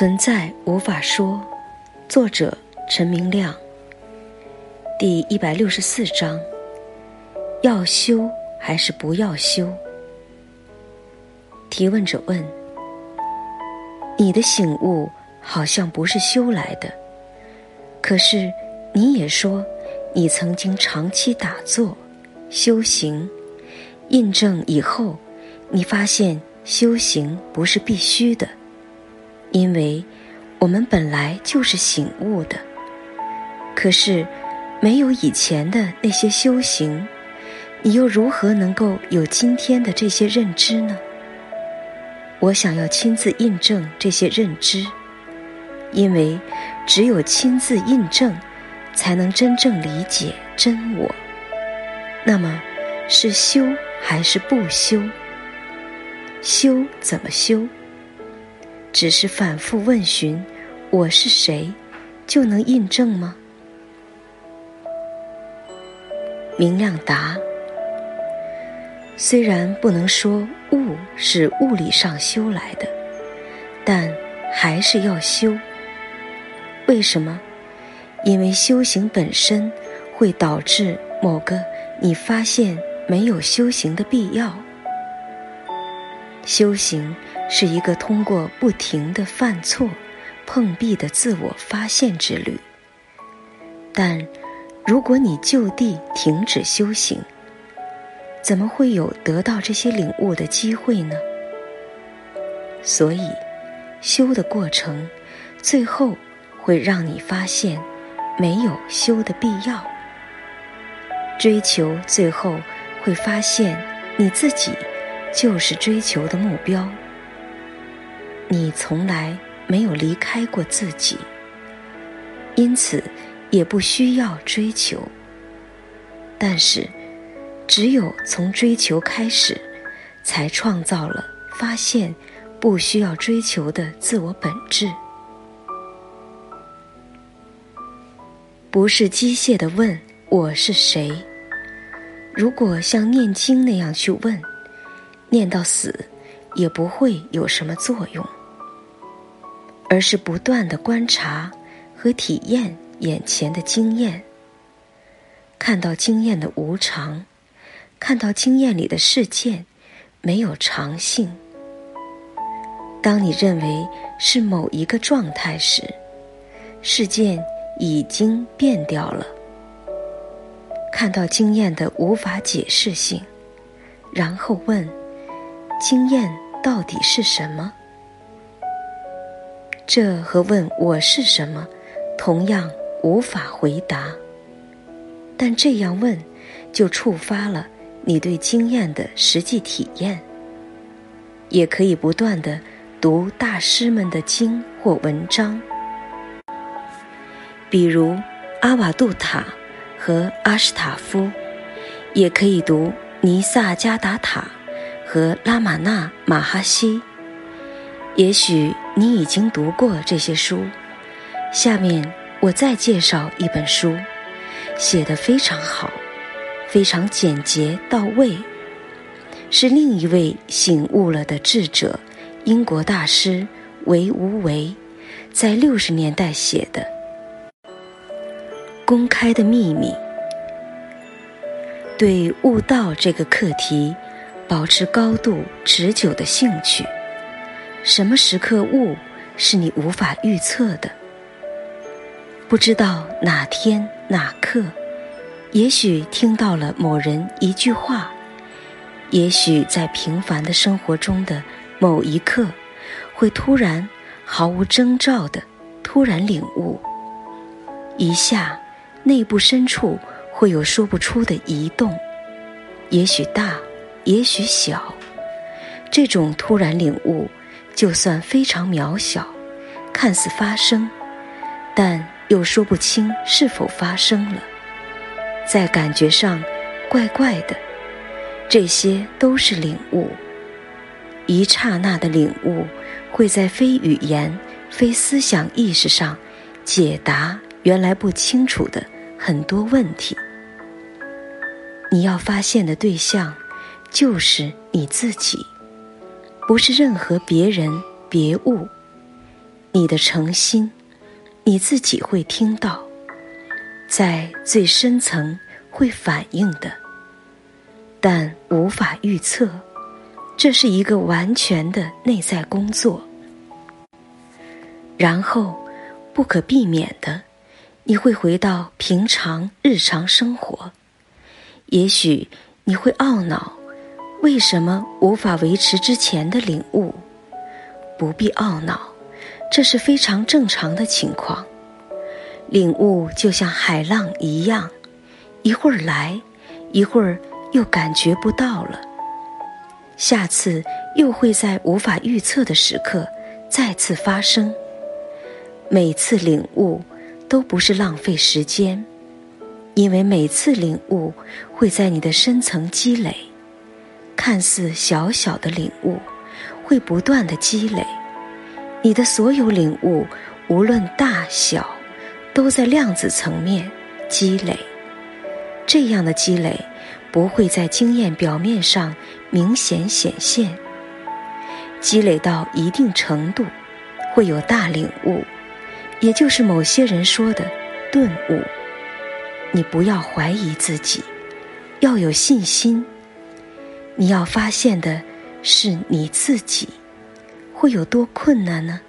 存在无法说，作者陈明亮。第一百六十四章：要修还是不要修？提问者问：你的醒悟好像不是修来的，可是你也说你曾经长期打坐修行，印证以后，你发现修行不是必须的。因为，我们本来就是醒悟的，可是，没有以前的那些修行，你又如何能够有今天的这些认知呢？我想要亲自印证这些认知，因为只有亲自印证，才能真正理解真我。那么，是修还是不修？修怎么修？只是反复问询，我是谁，就能印证吗？明亮答：虽然不能说物是物理上修来的，但还是要修。为什么？因为修行本身会导致某个你发现没有修行的必要。修行。是一个通过不停的犯错、碰壁的自我发现之旅。但，如果你就地停止修行，怎么会有得到这些领悟的机会呢？所以，修的过程，最后会让你发现没有修的必要。追求最后会发现你自己就是追求的目标。你从来没有离开过自己，因此也不需要追求。但是，只有从追求开始，才创造了发现不需要追求的自我本质。不是机械的问我是谁。如果像念经那样去问，念到死，也不会有什么作用。而是不断的观察和体验眼前的经验，看到经验的无常，看到经验里的事件没有常性。当你认为是某一个状态时，事件已经变掉了。看到经验的无法解释性，然后问：经验到底是什么？这和问我是什么，同样无法回答。但这样问，就触发了你对经验的实际体验。也可以不断的读大师们的经或文章，比如阿瓦杜塔和阿什塔夫，也可以读尼萨加达塔和拉玛那马哈西。也许你已经读过这些书，下面我再介绍一本书，写得非常好，非常简洁到位，是另一位醒悟了的智者，英国大师韦无为在六十年代写的《公开的秘密》。对悟道这个课题，保持高度持久的兴趣。什么时刻悟是你无法预测的？不知道哪天哪刻，也许听到了某人一句话，也许在平凡的生活中的某一刻，会突然毫无征兆的突然领悟，一下内部深处会有说不出的移动，也许大，也许小，这种突然领悟。就算非常渺小，看似发生，但又说不清是否发生了，在感觉上怪怪的，这些都是领悟。一刹那的领悟，会在非语言、非思想意识上解答原来不清楚的很多问题。你要发现的对象，就是你自己。不是任何别人、别物，你的诚心，你自己会听到，在最深层会反应的，但无法预测。这是一个完全的内在工作。然后，不可避免的，你会回到平常日常生活。也许你会懊恼，为什么无法维持之前的领悟？不必懊恼，这是非常正常的情况。领悟就像海浪一样，一会儿来，一会儿又感觉不到了。下次又会在无法预测的时刻再次发生。每次领悟都不是浪费时间，因为每次领悟会在你的深层积累，看似小小的领悟会不断的积累，你的所有领悟无论大小，都在量子层面积累。这样的积累不会在经验表面上明显显现，积累到一定程度会有大领悟。也就是某些人说的顿悟，你不要怀疑自己，要有信心。你要发现的是你自己，会有多困难呢？